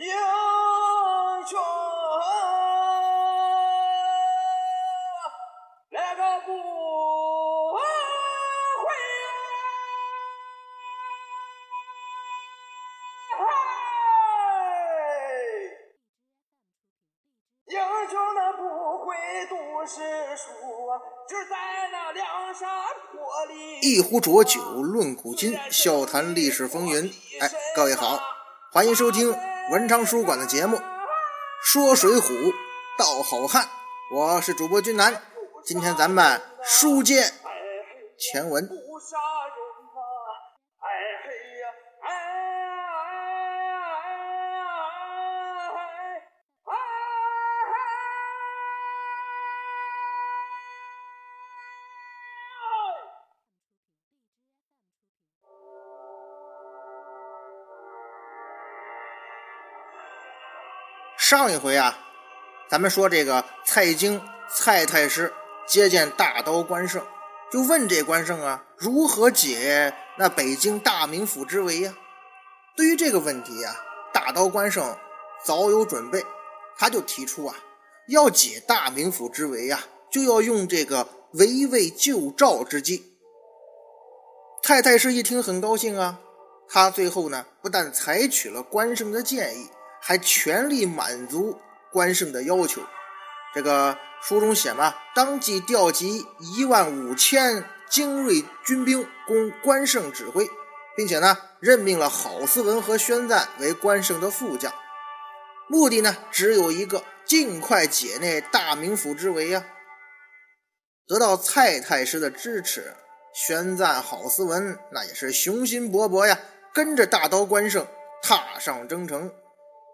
英雄那个不会英雄那不会读诗书啊，只在那梁山坡里。一壶浊酒论古今，笑谈历史风云。哎，各位好，欢迎收听文昌书馆的节目《说水浒道好汉》，我是主播君南。今天咱们书接前文。上一回啊，咱们说这个蔡京蔡太师接见大刀关胜，就问这关胜啊，如何解那北京大名府之围呀、对于这个问题啊，大刀关胜早有准备，他就提出啊，要解大名府之围呀、就要用这个围魏救赵之计。蔡太师一听很高兴啊，他最后呢，不但采取了关胜的建议，还全力满足关胜的要求。这个书中写嘛，当即调集一万五千精锐军兵供关胜指挥，并且呢，任命了郝思文和宣赞为关胜的副将。目的呢，只有一个，尽快解那大名府之围呀、得到蔡太师的支持，宣赞、郝思文那也是雄心勃勃呀，跟着大刀关胜踏上征程。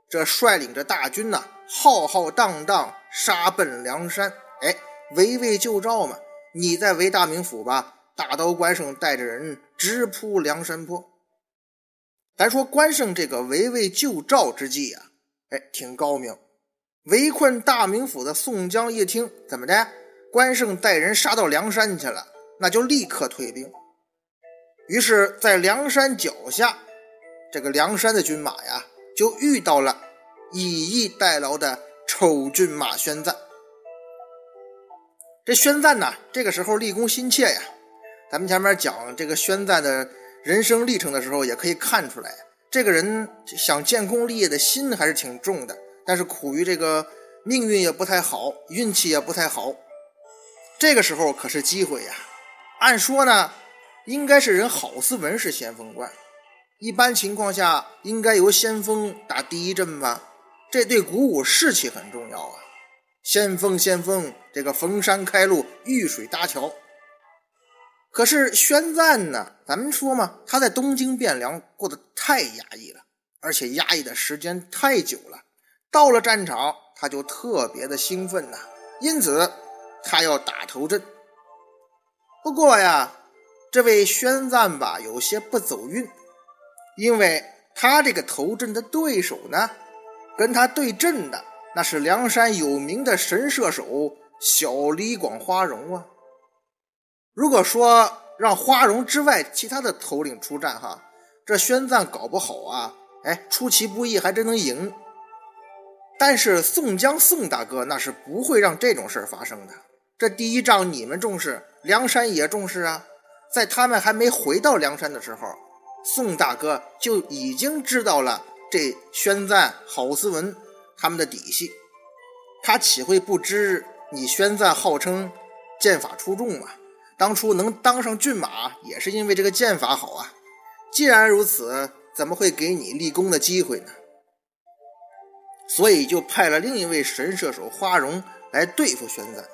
这率领着大军呐、浩浩荡荡杀奔梁山。哎，围魏救赵嘛，你在围大名府吧，大刀关胜带着人直扑梁山坡。咱说关胜这个围魏救赵之计啊，哎，挺高明。围困大名府的宋江一听，怎么的？关胜带人杀到梁山去了，那就立刻退兵。于是，在梁山脚下，这个梁山的军马呀，就遇到了以逸待劳的丑郡马宣赞。这宣赞呢，这个时候立功心切呀。咱们前面讲这个宣赞的人生历程的时候，也可以看出来，这个人想建功立业的心还是挺重的，但是苦于这个命运也不太好，运气也不太好。这个时候可是机会呀！按说呢，应该是人郝思文是先锋官，一般情况下应该由先锋打第一阵吧？这对鼓舞士气很重要啊！先锋，先锋，这个逢山开路，遇水搭桥。可是宣赞呢？咱们说嘛，他在东京汴梁过得太压抑了，而且压抑的时间太久了。到了战场，他就特别的兴奋呐、因此他要打头阵。不过呀，这位宣赞吧，有些不走运，因为他这个头阵的对手呢，跟他对阵的那是梁山有名的神射手小李广花荣啊。如果说让花荣之外其他的头领出战哈，这宣赞搞不好啊，哎，出其不意还真能赢。但是宋江宋大哥那是不会让这种事发生的。这第一仗你们重视，梁山也重视啊。在他们还没回到梁山的时候，宋大哥就已经知道了这宣赞、郝思文他们的底细。他岂会不知你宣赞号称剑法出众嘛？当初能当上骏马，也是因为这个剑法好啊。既然如此，怎么会给你立功的机会呢？所以就派了另一位神射手花荣来对付宣赞。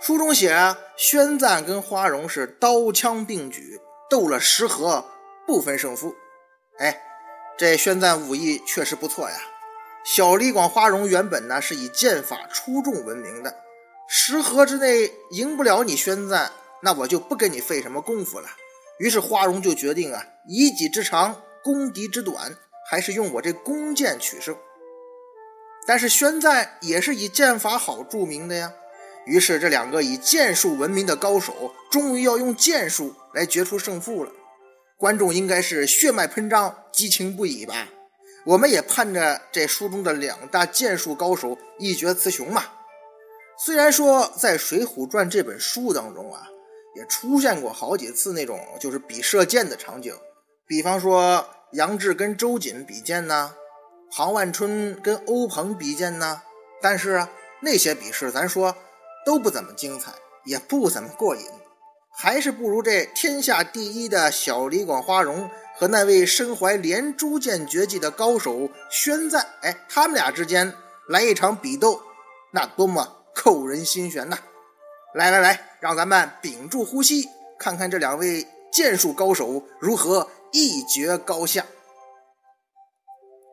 书中写啊，宣赞跟花荣是刀枪并举，斗了十合，不分胜负。哎，这宣赞武艺确实不错呀。小李广花荣原本呢是以剑法出众闻名的，十合之内赢不了你宣赞，那我就不跟你费什么功夫了。于是花荣就决定啊，以己之长攻敌之短，还是用我这弓箭取胜。但是宣赞也是以剑法好著名的呀。于是这两个以剑术闻名的高手，终于要用剑术来决出胜负了。观众应该是血脉喷张，激情不已吧？我们也盼着这书中的两大剑术高手一决雌雄嘛。虽然说在《水浒传》这本书当中啊，也出现过好几次那种就是比射箭的场景，比方说杨志跟周瑾比剑呐，庞万春跟欧鹏比剑呐，但是啊，那些比试咱说都不怎么精彩，也不怎么过瘾，还是不如这天下第一的小李广花荣和那位身怀连珠箭绝技的高手宣赞，哎，他们俩之间来一场比斗，那多么！扣人心弦呐！来来来，让咱们屏住呼吸，看看这两位剑术高手如何一决高下。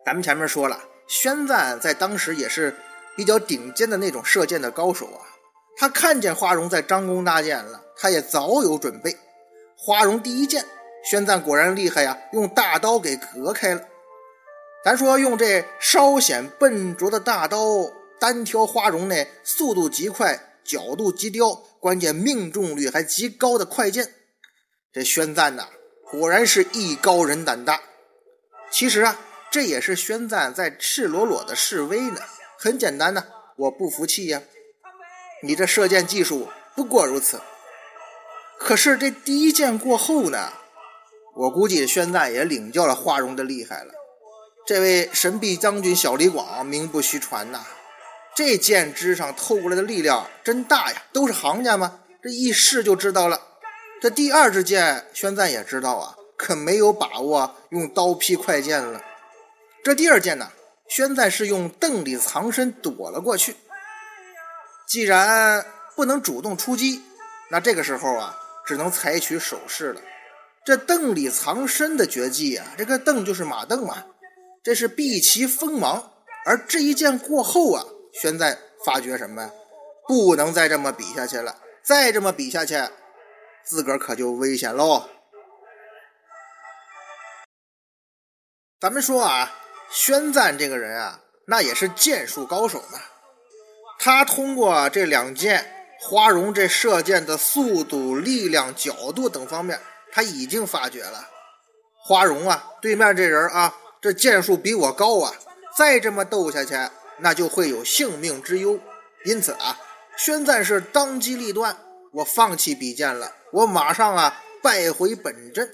咱们前面说了，宣赞在当时也是比较顶尖的那种射箭的高手啊。他看见花荣在张弓搭箭了，他也早有准备。花荣第一箭，宣赞果然厉害呀，用大刀给隔开了。咱说用这稍显笨拙的大刀。单挑花荣那速度极快、角度极刁、关键命中率还极高的快剑，这宣赞呐，果然是艺高人胆大。其实啊，这也是宣赞在赤裸裸的示威呢。很简单呐，我不服气呀！你这射箭技术不过如此。可是这第一箭过后呢，我估计宣赞也领教了花荣的厉害了。这位神臂将军小李广，名不虚传呐。这箭枝上透过来的力量真大呀，都是行家吗？这一试就知道了。这第二支箭，宣赞也知道啊，可没有把握用刀劈快剑了。这第二箭呢，宣赞是用邓里藏身躲了过去。既然不能主动出击，那这个时候啊，只能采取守势了。这邓里藏身的绝技啊，这个邓就是马邓嘛，这是避其锋芒。而这一剑过后啊。宣赞发觉什么呀？不能再这么比下去了，再这么比下去，自个儿可就危险喽。咱们说啊，宣赞这个人啊，那也是剑术高手嘛。他通过这两箭，花荣这射箭的速度、力量、角度等方面，他已经发觉了。花荣啊，对面这人啊，这箭术比我高啊，再这么斗下去。那就会有性命之忧，因此啊，宣赞是当机立断，我放弃比剑了，我马上啊败回本阵。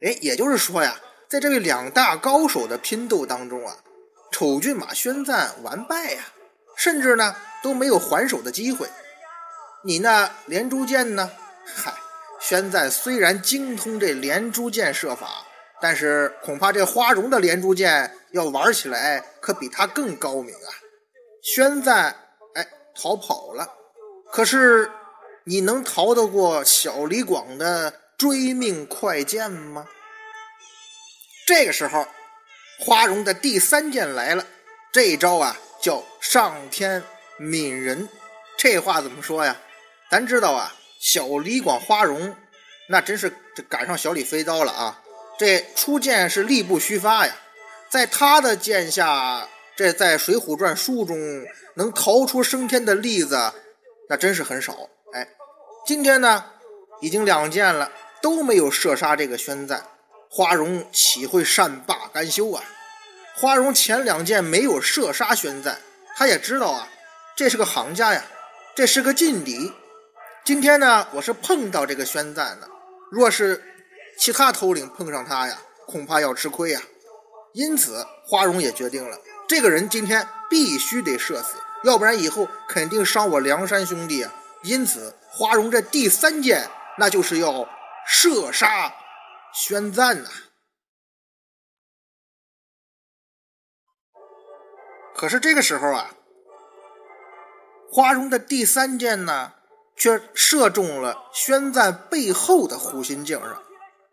哎，也就是说呀，在这位两大高手的拼斗当中啊，丑骏马宣赞完败呀，甚至呢都没有还手的机会。你那连珠箭呢？嗨，宣赞虽然精通这连珠箭射法。但是恐怕这花荣的连珠箭要玩起来，可比他更高明啊！宣赞，哎，逃跑了。可是你能逃得过小李广的追命快箭吗？这个时候，花荣的第三箭来了。这一招啊，叫上天悯人。这话怎么说呀？咱知道啊，小李广花荣那真是这赶上小李飞刀了啊！这出剑是力不虚发呀，在他的剑下，这在《水浒传》书中能逃出升天的例子，那真是很少。哎，今天呢，已经两剑了，都没有射杀这个宣赞，花荣岂会善罢甘休啊？花荣前两箭没有射杀宣赞，他也知道啊，这是个行家呀，这是个劲敌。今天呢，我是碰到这个宣赞了，若是。其他头领碰上他呀，恐怕要吃亏呀。因此，花荣也决定了，这个人今天必须得射死，要不然以后肯定伤我梁山兄弟啊。因此，花荣这第三箭，那就是要射杀宣赞呐。可是这个时候啊，花荣的第三箭呢，却射中了宣赞背后的护心镜上。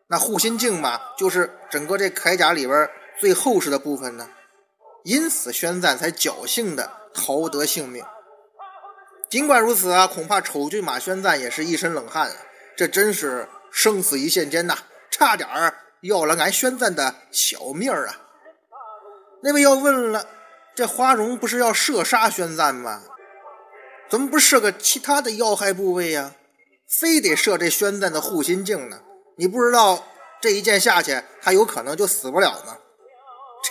那护心镜嘛，就是整个这铠甲里边最厚实的部分呢，因此宣赞才侥幸的逃得性命。尽管如此啊，恐怕丑骏马宣赞也是一身冷汗啊，这真是生死一线间呐，差点儿要了俺宣赞的小命啊！那位要问了，这花荣不是要射杀宣赞吗？怎么不射个其他的要害部位呀？非得射这宣赞的护心镜呢？你不知道这一箭下去，他有可能就死不了吗？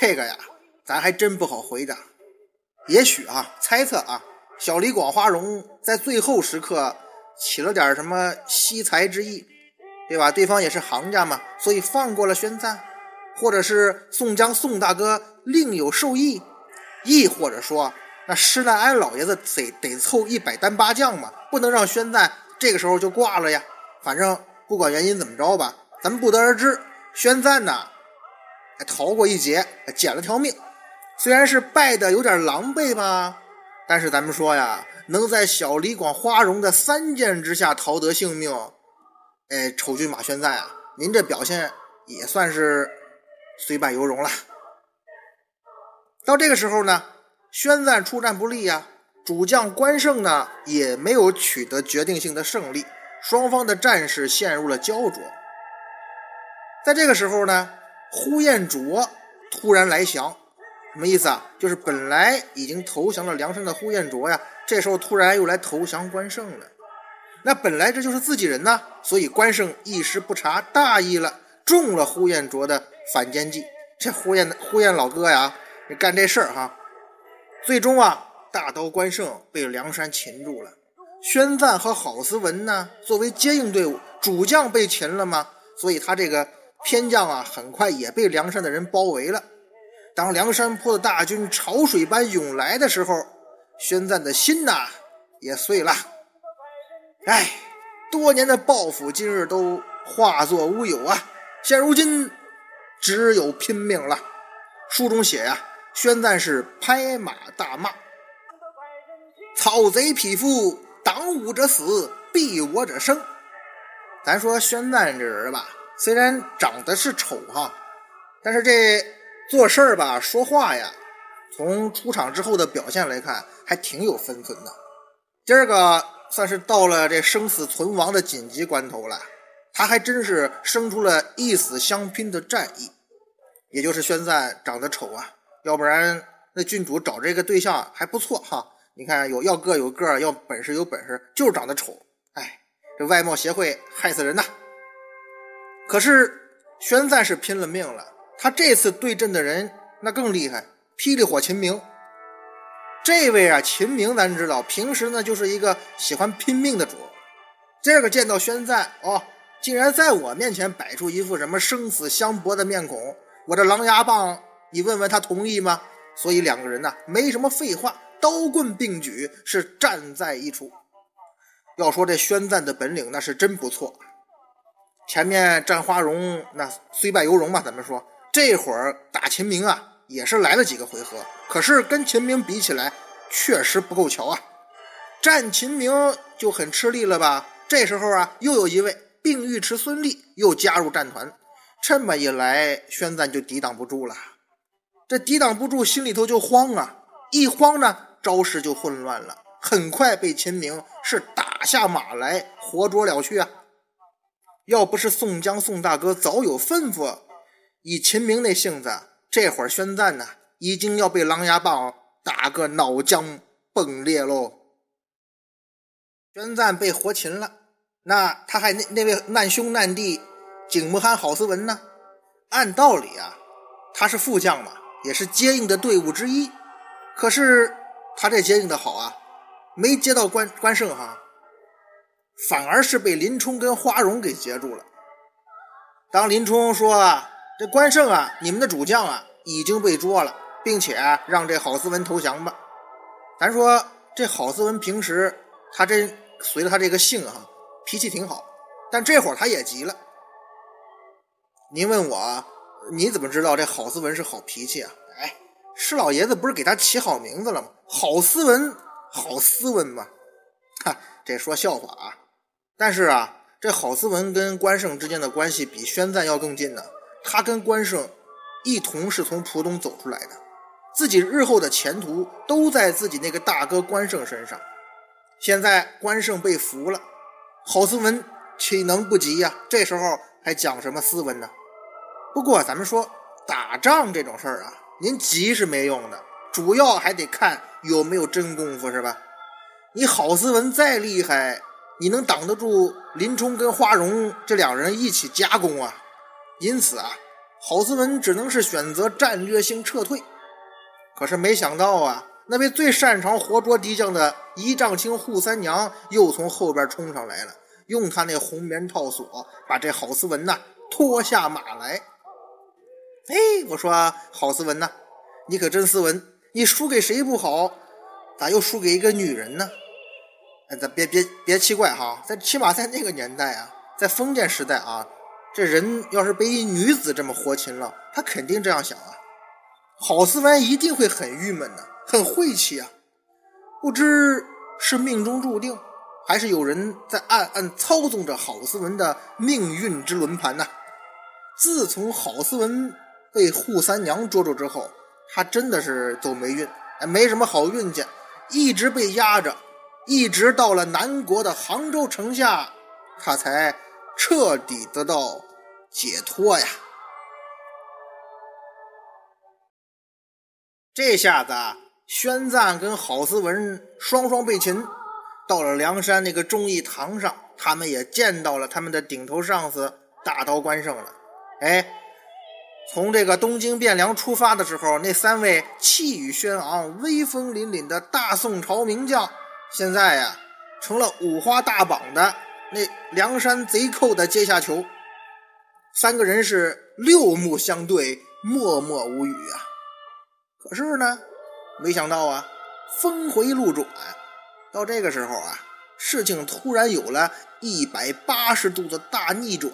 这个呀，咱还真不好回答。也许啊，猜测啊，小李广花荣在最后时刻起了点什么惜才之意，对吧？对方也是行家嘛，所以放过了宣赞，或者是宋江宋大哥另有授意，亦或者说那施耐庵老爷子得得凑一百单八将嘛，不能让宣赞这个时候就挂了呀。反正不管原因怎么着吧，咱们不得而知。宣赞呢，还逃过一劫，捡了条命。虽然是败的有点狼狈吧，但是咱们说呀，能在小李广花荣的三箭之下逃得性命，哎，丑军马宣赞啊，您这表现也算是虽败犹荣了。到这个时候呢，宣赞出战不利呀，主将关胜呢也没有取得决定性的胜利，双方的战事陷入了焦灼。在这个时候呢，呼延灼突然来降，什么意思啊？就是本来已经投降了梁山的呼延灼呀，这时候突然又来投降关胜了。那本来这就是自己人呐，所以关胜一时不察大意了，中了呼延灼的反间计。这呼延呼延老哥呀，干这事儿哈，最终啊，大刀关胜被梁山擒住了。宣赞和郝思文呢，作为接应队伍，主将被擒了吗？所以他这个。偏将啊，很快也被梁山的人包围了。当梁山坡的大军潮水般涌来的时候，宣赞的心呐也碎了。哎，多年的抱负今日都化作乌有啊！现如今只有拼命了。书中写呀，宣赞是拍马大骂：“草贼匹夫，挡我者死，避我者生。”咱说宣赞这人吧。虽然长得是丑哈，但是这做事儿吧、说话呀，从出场之后的表现来看，还挺有分寸的。今儿个算是到了这生死存亡的紧急关头了，他还真是生出了一死相拼的战意。也就是宣赞长得丑啊，要不然那郡主找这个对象还不错哈。你看有要个有个，要本事有本事，就是长得丑。哎，这外貌协会害死人呐！可是宣赞是拼了命了，他这次对阵的人那更厉害，霹雳火秦明。这位啊，秦明咱知道，平时呢就是一个喜欢拼命的主。今儿个见到宣赞哦，竟然在我面前摆出一副什么生死相搏的面孔，我这狼牙棒，你问问他同意吗？所以两个人呢没什么废话，刀棍并举，是战在一处。要说这宣赞的本领那是真不错。前面战花荣那虽败犹荣吧，咱们说这会儿打秦明啊，也是来了几个回合，可是跟秦明比起来，确实不够瞧啊。战秦明就很吃力了吧？这时候啊，又有一位并尉迟孙立又加入战团，这么一来，宣赞就抵挡不住了。这抵挡不住，心里头就慌啊！一慌呢，招式就混乱了，很快被秦明是打下马来，活捉了去啊。要不是宋江宋大哥早有吩咐，以秦明那性子，这会儿宣赞呢，已经要被狼牙棒打个脑浆迸裂喽。宣赞被活擒了，那他还那那位难兄难弟景木罕郝思文呢？按道理啊，他是副将嘛，也是接应的队伍之一。可是他这接应的好啊，没接到关关胜哈。反而是被林冲跟花荣给截住了。当林冲说啊：“这关胜啊，你们的主将啊已经被捉了，并且让这郝思文投降吧。”咱说这郝思文平时他真随着他这个性哈，脾气挺好，但这会儿他也急了。您问我，你怎么知道这郝思文是好脾气啊？哎，施老爷子不是给他起好名字了吗？郝思文，郝思文嘛。哈，这说笑话啊。但是啊，这郝思文跟关胜之间的关系比宣赞要更近呢。他跟关胜一同是从浦东走出来的，自己日后的前途都在自己那个大哥关胜身上。现在关胜被俘了，郝思文岂能不急呀？这时候还讲什么斯文呢？不过咱们说打仗这种事儿啊，您急是没用的，主要还得看有没有真功夫，是吧？你郝思文再厉害。你能挡得住林冲跟花荣这两人一起夹攻啊？因此啊，郝思文只能是选择战略性撤退。可是没想到啊，那位最擅长活捉敌将的仪仗卿扈三娘又从后边冲上来了，用他那红棉套索把这郝思文呐拖下马来。哎，我说郝思文呐，你可真斯文，你输给谁不好，咋又输给一个女人呢？哎，咱别别别奇怪哈，在起码在那个年代啊，在封建时代啊，这人要是被一女子这么活擒了，他肯定这样想啊。郝思文一定会很郁闷的，很晦气啊。不知是命中注定，还是有人在暗暗操纵着郝思文的命运之轮盘呢？自从郝思文被扈三娘捉住之后，他真的是走霉运，没什么好运气，一直被压着。一直到了南国的杭州城下，他才彻底得到解脱呀。这下子啊，宣赞跟郝思文双双被擒，到了梁山那个忠义堂上，他们也见到了他们的顶头上司大刀关胜了。哎，从这个东京汴梁出发的时候，那三位气宇轩昂、威风凛凛的大宋朝名将。现在呀，成了五花大绑的那梁山贼寇的阶下囚。三个人是六目相对，默默无语啊。可是呢，没想到啊，峰回路转，到这个时候啊，事情突然有了一百八十度的大逆转。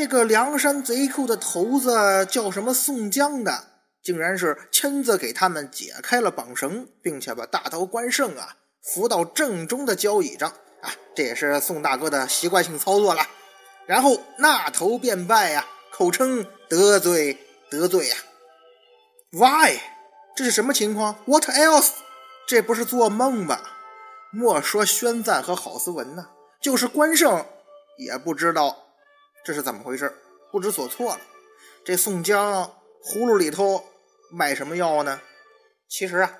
这个梁山贼寇的头子叫什么宋江的，竟然是亲自给他们解开了绑绳，并且把大刀关胜啊。扶到正中的交椅上啊，这也是宋大哥的习惯性操作了。然后纳头便拜呀，口称得罪得罪呀。Why？这是什么情况？What else？这不是做梦吧？莫说宣赞和郝思文呢，就是关胜也不知道这是怎么回事，不知所措了。这宋江葫芦里头卖什么药呢？其实啊。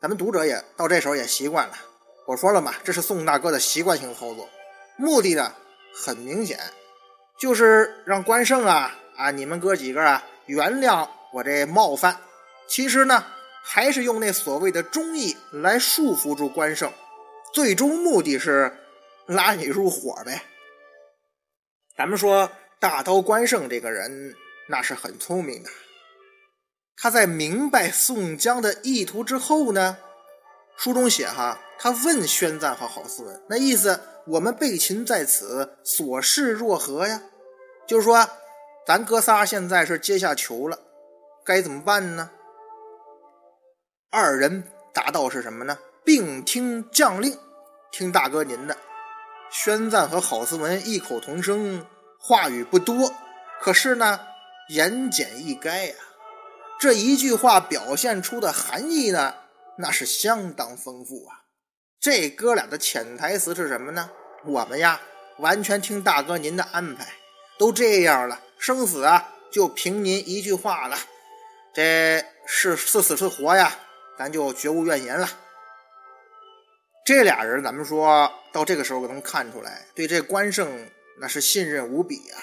咱们读者也到这时候也习惯了。我说了嘛，这是宋大哥的习惯性操作，目的呢很明显，就是让关胜啊啊你们哥几个啊原谅我这冒犯。其实呢，还是用那所谓的忠义来束缚住关胜，最终目的是拉你入伙呗。咱们说大刀关胜这个人那是很聪明的。他在明白宋江的意图之后呢，书中写哈，他问宣赞和郝思文，那意思我们被擒在此，所事若何呀？就是说，咱哥仨现在是阶下囚了，该怎么办呢？二人答道是什么呢？并听将令，听大哥您的。宣赞和郝思文异口同声，话语不多，可是呢，言简意赅呀。这一句话表现出的含义呢，那是相当丰富啊！这哥俩的潜台词是什么呢？我们呀，完全听大哥您的安排，都这样了，生死啊，就凭您一句话了。这是是死是活呀，咱就绝无怨言了。这俩人，咱们说到这个时候能看出来，对这关胜那是信任无比啊。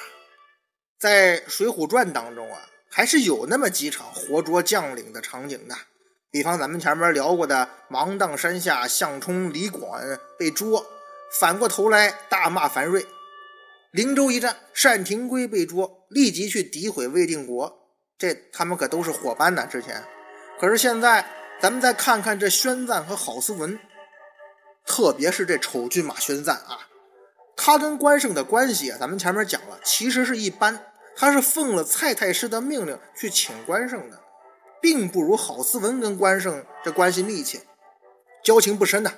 在《水浒传》当中啊。还是有那么几场活捉将领的场景的，比方咱们前面聊过的芒砀山下项冲、李广被捉，反过头来大骂樊瑞；灵州一战单廷圭被捉，立即去诋毁魏定国，这他们可都是伙伴呢。之前，可是现在咱们再看看这宣赞和郝思文，特别是这丑郡马宣赞啊，他跟关胜的关系啊，咱们前面讲了，其实是一般。他是奉了蔡太师的命令去请关胜的，并不如郝思文跟关胜这关系密切，交情不深呐。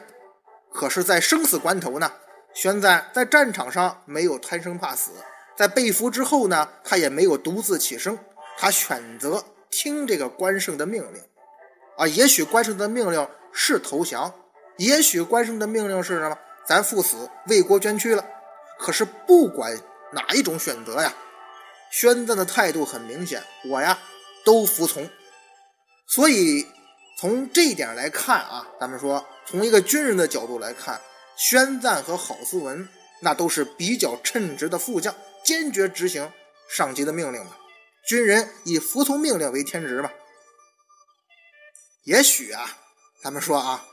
可是，在生死关头呢，宣赞在战场上没有贪生怕死，在被俘之后呢，他也没有独自起声，他选择听这个关胜的命令。啊，也许关胜的命令是投降，也许关胜的命令是什么？咱赴死为国捐躯了。可是不管哪一种选择呀。宣赞的态度很明显，我呀都服从。所以从这一点来看啊，咱们说从一个军人的角度来看，宣赞和郝思文那都是比较称职的副将，坚决执行上级的命令嘛，军人以服从命令为天职嘛。也许啊，咱们说啊，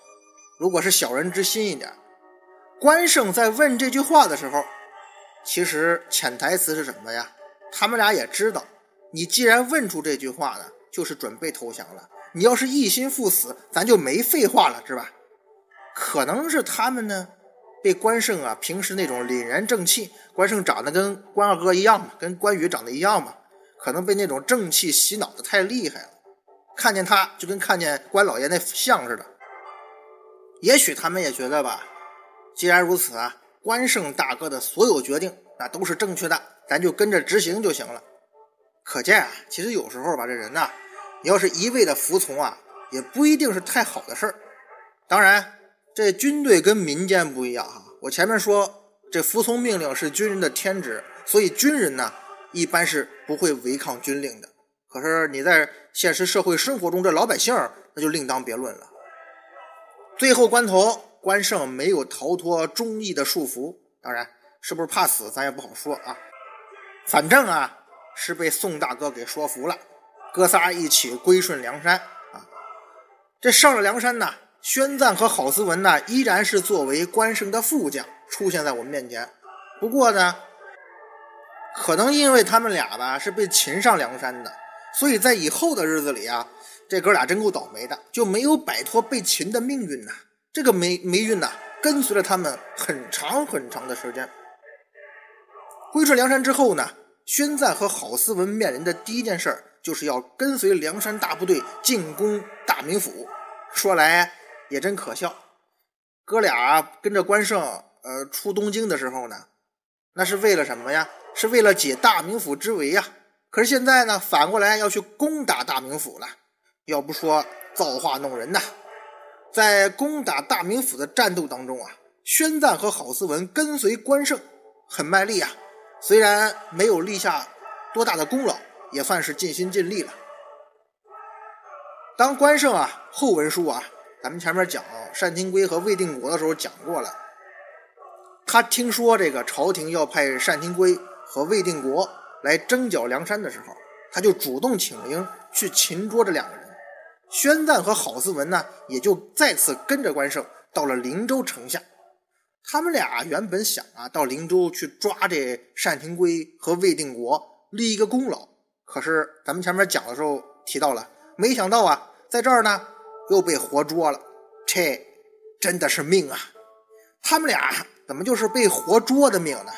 如果是小人之心一点，关胜在问这句话的时候，其实潜台词是什么呀？他们俩也知道，你既然问出这句话呢，就是准备投降了。你要是一心赴死，咱就没废话了，是吧？可能是他们呢，被关胜啊平时那种凛然正气，关胜长得跟关二哥一样嘛，跟关羽长得一样嘛，可能被那种正气洗脑的太厉害了。看见他就跟看见关老爷那像似的，也许他们也觉得吧，既然如此啊，关胜大哥的所有决定那都是正确的，咱就跟着执行就行了。可见啊，其实有时候吧，这人呐，你要是一味的服从啊，也不一定是太好的事儿。当然，这军队跟民间不一样哈。我前面说，这服从命令是军人的天职，所以军人呢，一般是不会违抗军令的。可是你在现实社会生活中，这老百姓那就另当别论了。最后关头，关胜没有逃脱忠义的束缚，当然是不是怕死，咱也不好说啊。反正啊，是被宋大哥给说服了，哥仨一起归顺梁山啊。这上了梁山呢，宣赞和郝思文呢，依然是作为关胜的副将出现在我们面前。不过呢，可能因为他们俩吧是被擒上梁山的。所以在以后的日子里啊，这哥俩真够倒霉的，就没有摆脱被擒的命运呐。这个霉霉运呐，跟随了他们很长很长的时间。归顺梁山之后呢，宣赞和郝思文面临的第一件事就是要跟随梁山大部队进攻大名府。说来也真可笑，哥俩跟着关胜呃出东京的时候呢，那是为了什么呀？是为了解大名府之围呀。可是现在呢，反过来要去攻打大名府了。要不说造化弄人呐，在攻打大名府的战斗当中啊，宣赞和郝思文跟随关胜很卖力啊。虽然没有立下多大的功劳，也算是尽心尽力了。当关胜啊后文书啊，咱们前面讲单廷圭和魏定国的时候讲过了，他听说这个朝廷要派单廷圭和魏定国。来征剿梁山的时候，他就主动请缨去擒捉这两个人。宣赞和郝思文呢，也就再次跟着关胜到了灵州城下。他们俩原本想啊，到灵州去抓这单廷圭和魏定国，立一个功劳。可是咱们前面讲的时候提到了，没想到啊，在这儿呢又被活捉了。这真的是命啊！他们俩怎么就是被活捉的命呢？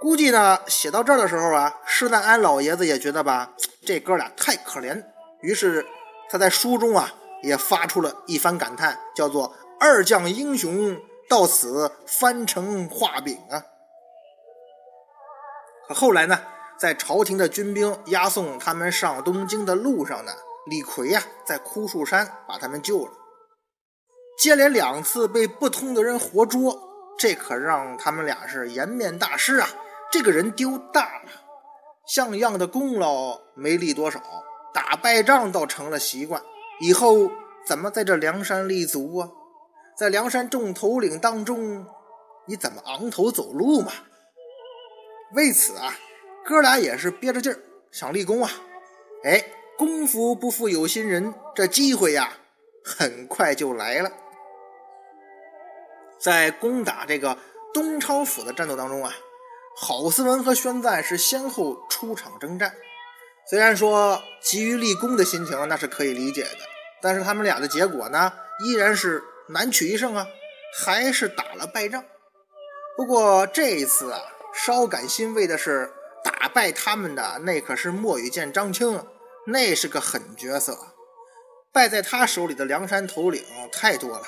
估计呢，写到这儿的时候啊，施耐庵老爷子也觉得吧，这哥俩太可怜，于是他在书中啊也发出了一番感叹，叫做“二将英雄到此翻成画饼啊”。可后来呢，在朝廷的军兵押送他们上东京的路上呢，李逵呀在枯树山把他们救了，接连两次被不通的人活捉，这可让他们俩是颜面大失啊。这个人丢大了，像样的功劳没立多少，打败仗倒成了习惯。以后怎么在这梁山立足啊？在梁山众头领当中，你怎么昂头走路嘛？为此啊，哥俩也是憋着劲儿想立功啊。哎，功夫不负有心人，这机会呀，很快就来了。在攻打这个东昌府的战斗当中啊。郝思文和宣赞是先后出场征战，虽然说急于立功的心情那是可以理解的，但是他们俩的结果呢，依然是难取一胜啊，还是打了败仗。不过这一次啊，稍感欣慰的是，打败他们的那可是莫羽剑张青，那是个狠角色，败在他手里的梁山头领太多了。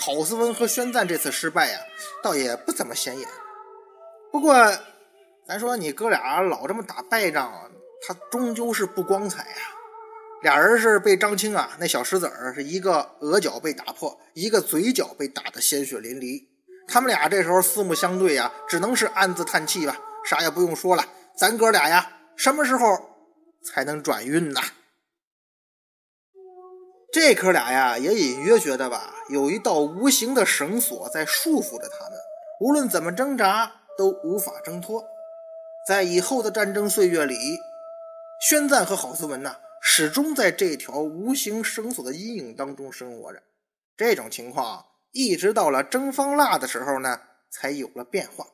郝思文和宣赞这次失败呀，倒也不怎么显眼。不过，咱说你哥俩老这么打败仗，他终究是不光彩呀。俩人是被张青啊那小石子儿是一个额角被打破，一个嘴角被打得鲜血淋漓。他们俩这时候四目相对呀，只能是暗自叹气吧。啥也不用说了，咱哥俩呀，什么时候才能转运呢？这哥俩呀，也隐约觉得吧，有一道无形的绳索在束缚着他们，无论怎么挣扎。都无法挣脱，在以后的战争岁月里，宣赞和郝思文呢，始终在这条无形绳索的阴影当中生活着。这种情况一直到了征方腊的时候呢，才有了变化。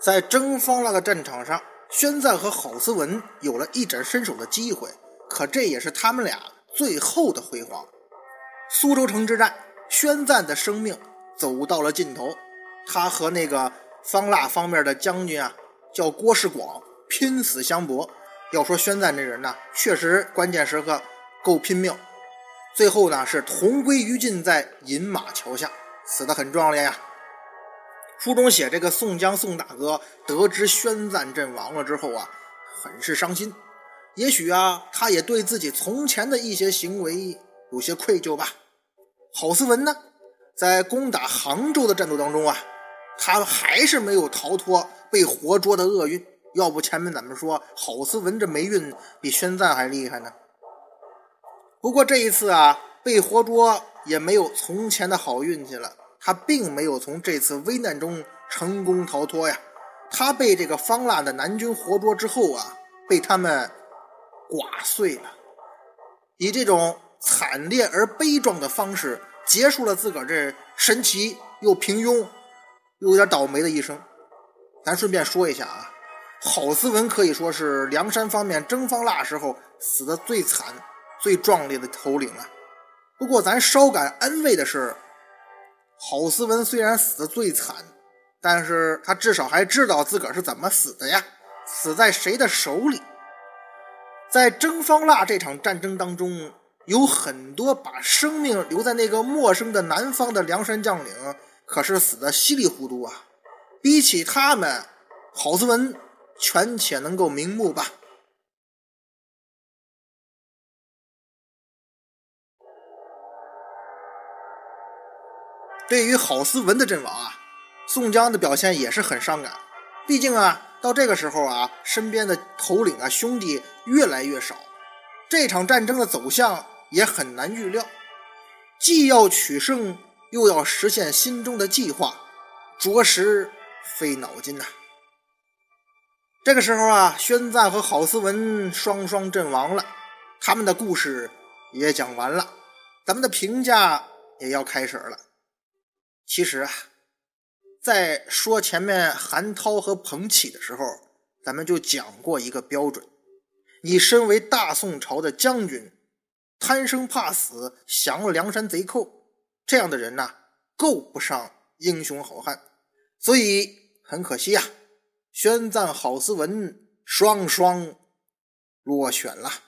在征方腊的战场上，宣赞和郝思文有了一展身手的机会，可这也是他们俩最后的辉煌。苏州城之战，宣赞的生命走到了尽头，他和那个方腊方面的将军啊，叫郭世广，拼死相搏。要说宣赞这人呢，确实关键时刻够拼命。最后呢，是同归于尽在饮马桥下，死得很壮烈呀。书中写这个宋江宋大哥得知宣赞阵亡了之后啊，很是伤心。也许啊，他也对自己从前的一些行为有些愧疚吧。郝思文呢，在攻打杭州的战斗当中啊，他还是没有逃脱被活捉的厄运。要不前面怎么说郝思文这霉运比宣赞还厉害呢？不过这一次啊，被活捉也没有从前的好运气了。他并没有从这次危难中成功逃脱呀。他被这个方腊的南军活捉之后啊，被他们剐碎了，以这种惨烈而悲壮的方式结束了自个儿这神奇又平庸又有点倒霉的一生。咱顺便说一下啊。郝思文可以说是梁山方面征方腊时候死的最惨、最壮烈的头领了。不过，咱稍感安慰的是，郝思文虽然死的最惨，但是他至少还知道自个儿是怎么死的呀，死在谁的手里。在征方腊这场战争当中，有很多把生命留在那个陌生的南方的梁山将领，可是死的稀里糊涂啊。比起他们，郝思文。权且能够瞑目吧。对于郝思文的阵亡啊，宋江的表现也是很伤感。毕竟啊，到这个时候啊，身边的头领啊兄弟越来越少，这场战争的走向也很难预料。既要取胜，又要实现心中的计划，着实费脑筋呐。这个时候啊，宣赞和郝思文双双阵亡了，他们的故事也讲完了，咱们的评价也要开始了。其实啊，在说前面韩涛和彭起的时候，咱们就讲过一个标准：你身为大宋朝的将军，贪生怕死，降了梁山贼寇，这样的人呐，够不上英雄好汉。所以很可惜呀。宣赞郝思文双双落选了。